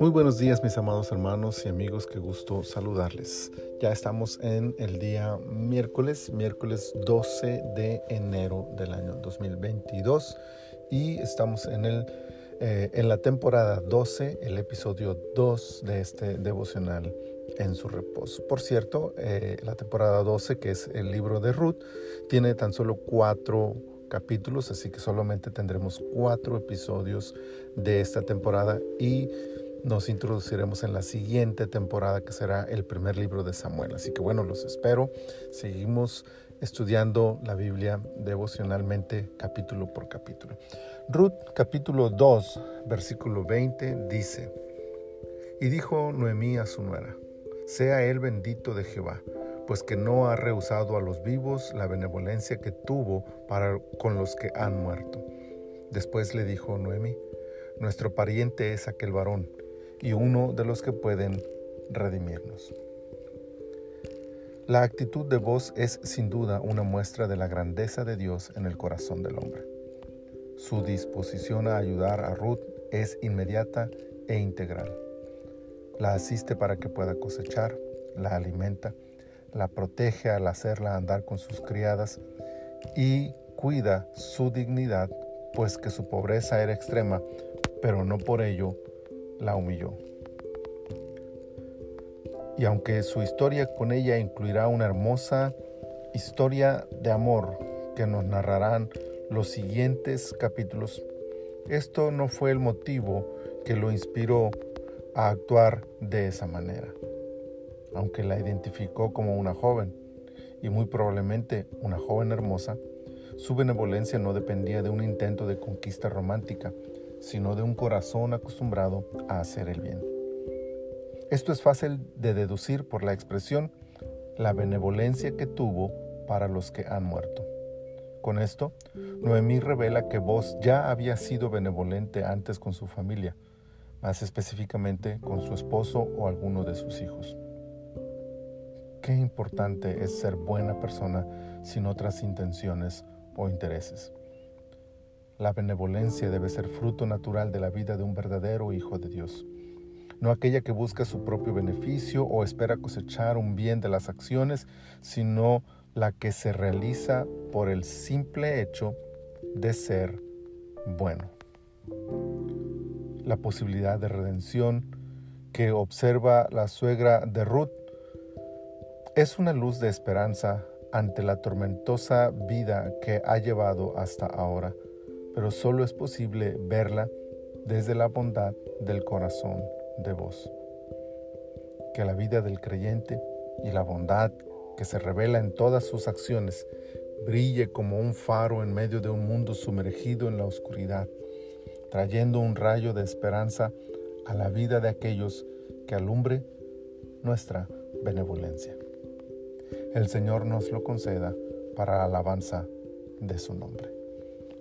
Muy buenos días mis amados hermanos y amigos, qué gusto saludarles. Ya estamos en el día miércoles, miércoles 12 de enero del año 2022 y estamos en, el, eh, en la temporada 12, el episodio 2 de este devocional en su reposo. Por cierto, eh, la temporada 12, que es el libro de Ruth, tiene tan solo cuatro capítulos, así que solamente tendremos cuatro episodios de esta temporada y nos introduciremos en la siguiente temporada que será el primer libro de Samuel. Así que bueno, los espero. Seguimos estudiando la Biblia devocionalmente capítulo por capítulo. Ruth capítulo 2 versículo 20 dice, y dijo Noemí a su nuera, sea él bendito de Jehová, pues que no ha rehusado a los vivos la benevolencia que tuvo para con los que han muerto. Después le dijo Noemí, nuestro pariente es aquel varón y uno de los que pueden redimirnos. La actitud de voz es sin duda una muestra de la grandeza de Dios en el corazón del hombre. Su disposición a ayudar a Ruth es inmediata e integral. La asiste para que pueda cosechar, la alimenta, la protege al hacerla andar con sus criadas y cuida su dignidad, pues que su pobreza era extrema, pero no por ello la humilló. Y aunque su historia con ella incluirá una hermosa historia de amor que nos narrarán los siguientes capítulos, esto no fue el motivo que lo inspiró a actuar de esa manera. Aunque la identificó como una joven, y muy probablemente una joven hermosa, su benevolencia no dependía de un intento de conquista romántica, sino de un corazón acostumbrado a hacer el bien. Esto es fácil de deducir por la expresión la benevolencia que tuvo para los que han muerto. Con esto, Noemí revela que vos ya había sido benevolente antes con su familia, más específicamente con su esposo o alguno de sus hijos. Qué importante es ser buena persona sin otras intenciones o intereses. La benevolencia debe ser fruto natural de la vida de un verdadero Hijo de Dios, no aquella que busca su propio beneficio o espera cosechar un bien de las acciones, sino la que se realiza por el simple hecho de ser bueno. La posibilidad de redención que observa la suegra de Ruth es una luz de esperanza ante la tormentosa vida que ha llevado hasta ahora pero solo es posible verla desde la bondad del corazón de vos. Que la vida del creyente y la bondad que se revela en todas sus acciones brille como un faro en medio de un mundo sumergido en la oscuridad, trayendo un rayo de esperanza a la vida de aquellos que alumbre nuestra benevolencia. El Señor nos lo conceda para la alabanza de su nombre.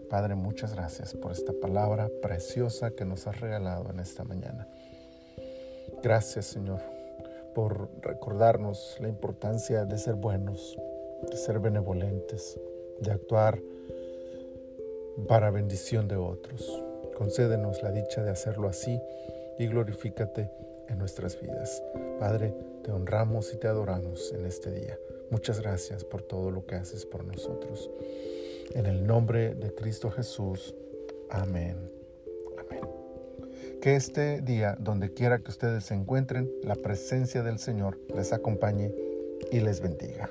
Padre, muchas gracias por esta palabra preciosa que nos has regalado en esta mañana. Gracias, Señor, por recordarnos la importancia de ser buenos, de ser benevolentes, de actuar para bendición de otros. Concédenos la dicha de hacerlo así y glorifícate nuestras vidas. Padre, te honramos y te adoramos en este día. Muchas gracias por todo lo que haces por nosotros. En el nombre de Cristo Jesús. Amén. Amén. Que este día, donde quiera que ustedes se encuentren, la presencia del Señor les acompañe y les bendiga.